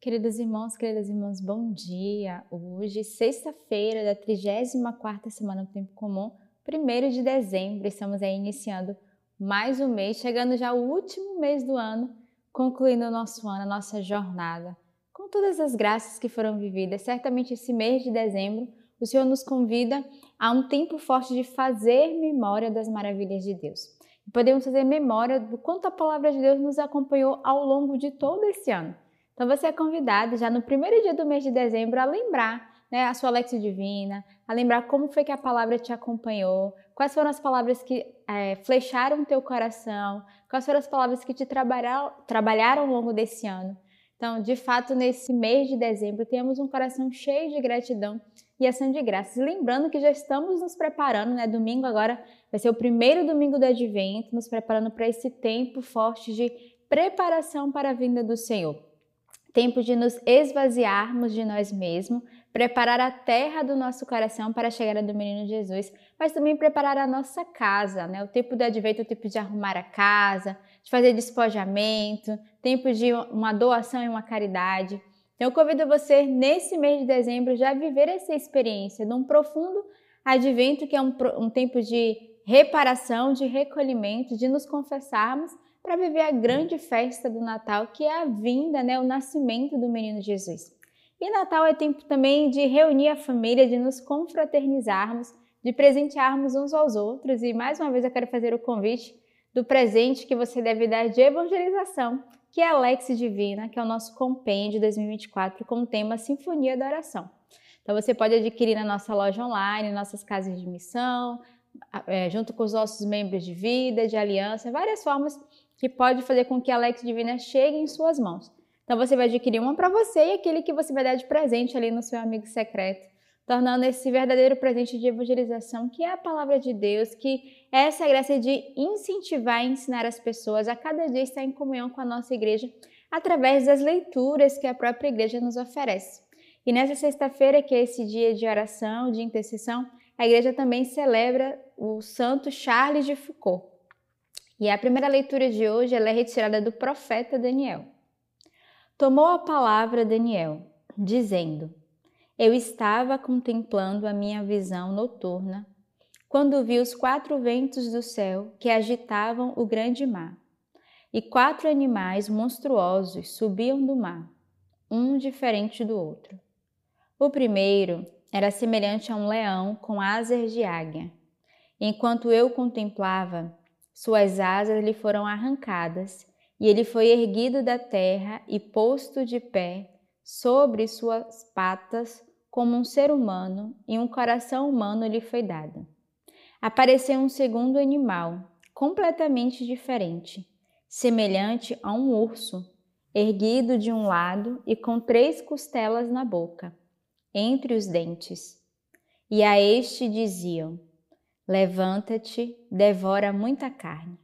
Queridos irmãos, queridas irmãs, bom dia! Hoje, sexta-feira da 34ª Semana do Tempo Comum, 1 de dezembro, estamos aí iniciando mais um mês, chegando já o último mês do ano, concluindo o nosso ano, a nossa jornada. Com todas as graças que foram vividas, certamente esse mês de dezembro, o Senhor nos convida a um tempo forte de fazer memória das maravilhas de Deus. Podemos fazer memória do quanto a palavra de Deus nos acompanhou ao longo de todo esse ano. Então você é convidado já no primeiro dia do mês de dezembro a lembrar né, a sua Lexia Divina, a lembrar como foi que a palavra te acompanhou, quais foram as palavras que é, flecharam o teu coração, quais foram as palavras que te trabalharam, trabalharam ao longo desse ano. Então, de fato, nesse mês de dezembro, temos um coração cheio de gratidão e ação de graças. Lembrando que já estamos nos preparando, né? Domingo agora vai ser o primeiro domingo do advento, nos preparando para esse tempo forte de preparação para a vinda do Senhor tempo de nos esvaziarmos de nós mesmos, preparar a terra do nosso coração para a chegada do menino Jesus, mas também preparar a nossa casa, né? O tempo do advento, o tempo de arrumar a casa, de fazer despojamento, tempo de uma doação e uma caridade. Então eu convido você nesse mês de dezembro já viver essa experiência de um profundo advento que é um, um tempo de reparação, de recolhimento, de nos confessarmos para viver a grande festa do Natal, que é a vinda, né, o nascimento do menino Jesus. E Natal é tempo também de reunir a família, de nos confraternizarmos, de presentearmos uns aos outros. E mais uma vez eu quero fazer o convite do presente que você deve dar de evangelização, que é a Lex Divina, que é o nosso compêndio 2024 com o tema Sinfonia da Oração. Então você pode adquirir na nossa loja online, nossas casas de missão, é, junto com os nossos membros de vida, de aliança, várias formas que pode fazer com que a Lex Divina chegue em suas mãos. Então você vai adquirir uma para você e aquele que você vai dar de presente ali no seu amigo secreto, tornando esse verdadeiro presente de evangelização, que é a palavra de Deus, que é essa graça de incentivar e ensinar as pessoas a cada dia estar em comunhão com a nossa igreja através das leituras que a própria igreja nos oferece. E nessa sexta-feira, que é esse dia de oração, de intercessão, a igreja também celebra o santo Charles de Foucault. E a primeira leitura de hoje é retirada do profeta Daniel. Tomou a palavra Daniel, dizendo: Eu estava contemplando a minha visão noturna quando vi os quatro ventos do céu que agitavam o grande mar, e quatro animais monstruosos subiam do mar, um diferente do outro. O primeiro era semelhante a um leão com asas de águia. Enquanto eu contemplava, suas asas lhe foram arrancadas, e ele foi erguido da terra e posto de pé sobre suas patas como um ser humano, e um coração humano lhe foi dado. Apareceu um segundo animal, completamente diferente, semelhante a um urso, erguido de um lado e com três costelas na boca, entre os dentes. E a este diziam: Levanta-te, devora muita carne.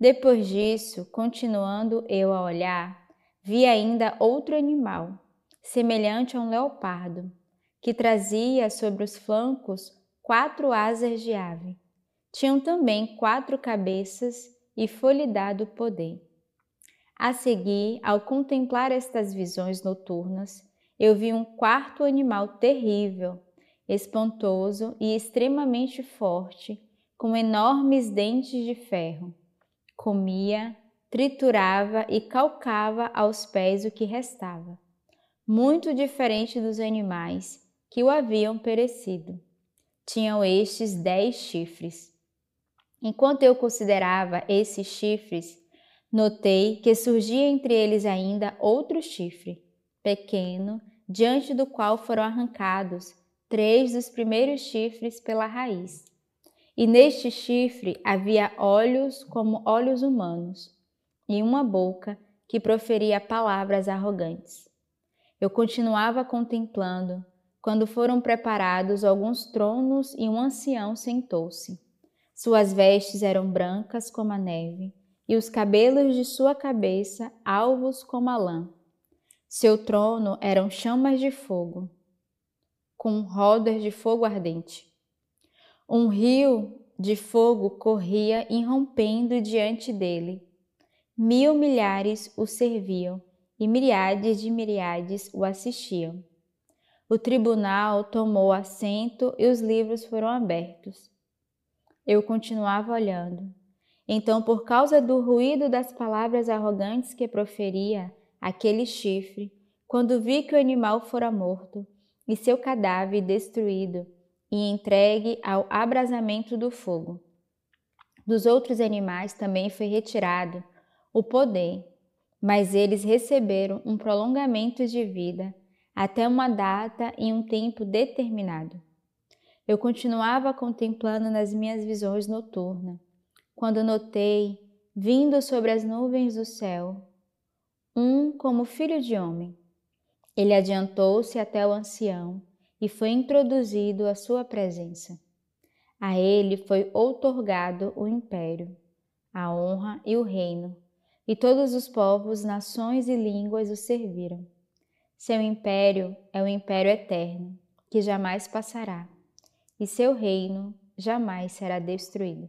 Depois disso, continuando eu a olhar, vi ainda outro animal, semelhante a um leopardo, que trazia sobre os flancos quatro asas de ave. Tinham também quatro cabeças e foi-lhe dado poder. A seguir, ao contemplar estas visões noturnas, eu vi um quarto animal terrível, espantoso e extremamente forte, com enormes dentes de ferro. Comia, triturava e calcava aos pés o que restava, muito diferente dos animais que o haviam perecido. Tinham estes dez chifres. Enquanto eu considerava esses chifres, notei que surgia entre eles ainda outro chifre, pequeno, diante do qual foram arrancados três dos primeiros chifres pela raiz. E neste chifre havia olhos como olhos humanos, e uma boca que proferia palavras arrogantes. Eu continuava contemplando quando foram preparados alguns tronos e um ancião sentou-se. Suas vestes eram brancas como a neve, e os cabelos de sua cabeça alvos como a lã. Seu trono eram chamas de fogo com rodas de fogo ardente. Um rio de fogo corria irrompendo diante dele. Mil milhares o serviam e miriades de miriades o assistiam. O tribunal tomou assento e os livros foram abertos. Eu continuava olhando. Então, por causa do ruído das palavras arrogantes que proferia aquele chifre, quando vi que o animal fora morto e seu cadáver destruído e entregue ao abrasamento do fogo. Dos outros animais também foi retirado o poder, mas eles receberam um prolongamento de vida até uma data e um tempo determinado. Eu continuava contemplando nas minhas visões noturnas, quando notei, vindo sobre as nuvens do céu, um como filho de homem. Ele adiantou-se até o ancião e foi introduzido à sua presença. A ele foi outorgado o império, a honra e o reino, e todos os povos, nações e línguas o serviram. Seu império é o império eterno, que jamais passará e seu reino jamais será destruído.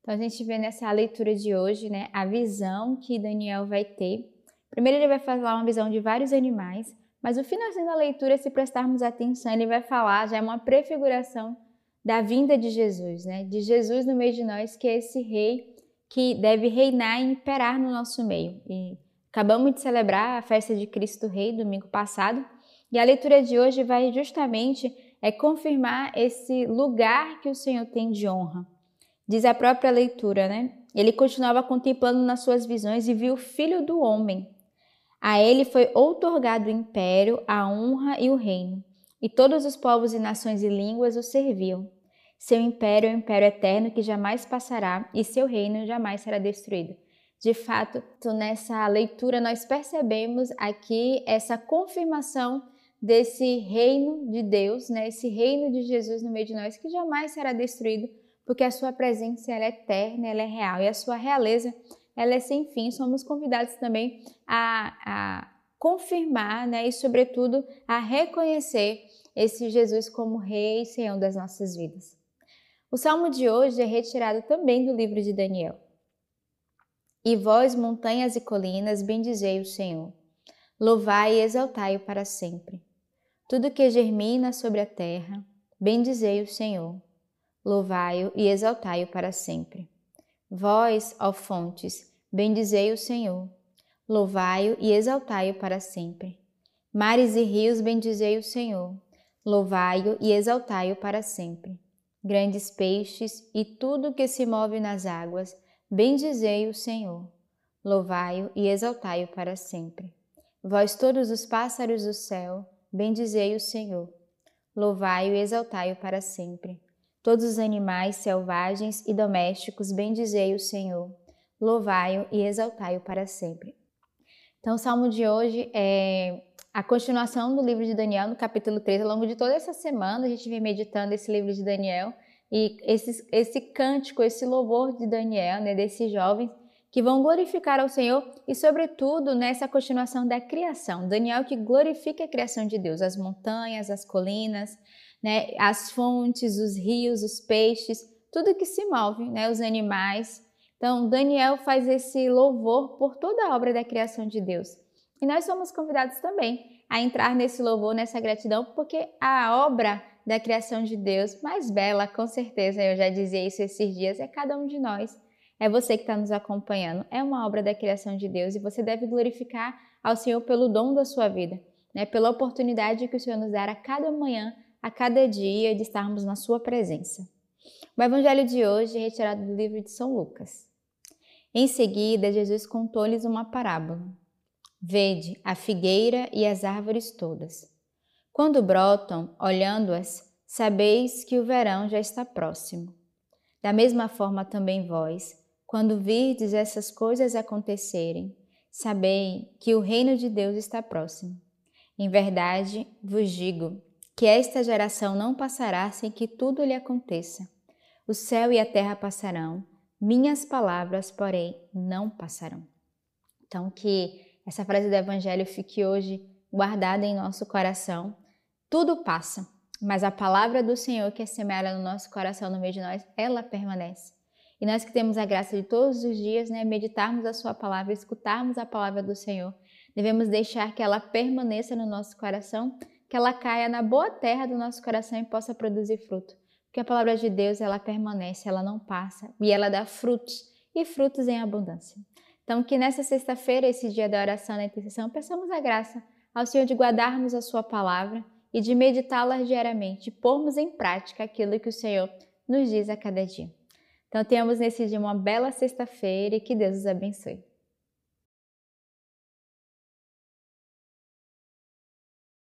Então a gente vê nessa leitura de hoje, né, a visão que Daniel vai ter. Primeiro ele vai falar uma visão de vários animais, mas no finalzinho da leitura, se prestarmos atenção, ele vai falar já é uma prefiguração da vinda de Jesus, né? De Jesus no meio de nós, que é esse rei que deve reinar e imperar no nosso meio. E acabamos de celebrar a festa de Cristo Rei domingo passado, e a leitura de hoje vai justamente é confirmar esse lugar que o Senhor tem de honra. Diz a própria leitura, né? Ele continuava contemplando nas suas visões e viu o filho do homem. A ele foi outorgado o império, a honra e o reino, e todos os povos e nações e línguas o serviam. Seu império é o império eterno que jamais passará, e seu reino jamais será destruído. De fato, nessa leitura nós percebemos aqui essa confirmação desse reino de Deus, né? Esse reino de Jesus no meio de nós que jamais será destruído, porque a sua presença é eterna, ela é real e a sua realeza ela é sem fim. Somos convidados também a, a confirmar, né? E sobretudo a reconhecer esse Jesus como Rei e Senhor das nossas vidas. O salmo de hoje é retirado também do livro de Daniel. E vós, montanhas e colinas, bendizei o Senhor. Louvai e exaltai-o para sempre. Tudo que germina sobre a terra, bendizei o Senhor. Louvai-o e exaltai-o para sempre. Vós, ó fontes, bendizei o Senhor. Louvai-o e exaltai-o para sempre. Mares e rios, bendizei o Senhor. Louvai-o e exaltai-o para sempre. Grandes peixes e tudo que se move nas águas, bendizei o Senhor. Louvai-o e exaltai-o para sempre. Vós todos os pássaros do céu, bendizei o Senhor. Louvai-o e exaltai-o para sempre. Todos os animais selvagens e domésticos, bendizei o Senhor. Louvai-o e exaltai-o para sempre. Então, o salmo de hoje é a continuação do livro de Daniel, no capítulo 3. Ao longo de toda essa semana, a gente vem meditando esse livro de Daniel e esse, esse cântico, esse louvor de Daniel, né, desses jovens que vão glorificar ao Senhor e, sobretudo, nessa continuação da criação. Daniel que glorifica a criação de Deus, as montanhas, as colinas, né, as fontes, os rios, os peixes, tudo que se move, né, os animais. Então, Daniel faz esse louvor por toda a obra da criação de Deus. E nós somos convidados também a entrar nesse louvor, nessa gratidão, porque a obra da criação de Deus mais bela, com certeza, eu já dizia isso esses dias, é cada um de nós é você que está nos acompanhando. É uma obra da criação de Deus e você deve glorificar ao Senhor pelo dom da sua vida, né? pela oportunidade que o Senhor nos dá a cada manhã, a cada dia de estarmos na sua presença. O evangelho de hoje é retirado do livro de São Lucas. Em seguida, Jesus contou-lhes uma parábola. Vede a figueira e as árvores todas. Quando brotam, olhando-as, sabeis que o verão já está próximo. Da mesma forma também vós, quando virdes essas coisas acontecerem, sabei que o reino de Deus está próximo. Em verdade vos digo que esta geração não passará sem que tudo lhe aconteça. O céu e a terra passarão, minhas palavras, porém, não passarão. Então, que essa frase do Evangelho fique hoje guardada em nosso coração. Tudo passa, mas a palavra do Senhor que é semeada no nosso coração, no meio de nós, ela permanece. E nós que temos a graça de todos os dias, né, meditarmos a Sua palavra, escutarmos a palavra do Senhor, Devemos deixar que ela permaneça no nosso coração, que ela caia na boa terra do nosso coração e possa produzir fruto. Porque a palavra de Deus, ela permanece, ela não passa e ela dá frutos e frutos em abundância. Então, que nessa sexta-feira, esse dia da oração e intercessão, peçamos a graça ao Senhor de guardarmos a Sua palavra e de meditá-la diariamente, pormos em prática aquilo que o Senhor nos diz a cada dia. Então, tenhamos nesse dia uma bela sexta-feira e que Deus os abençoe.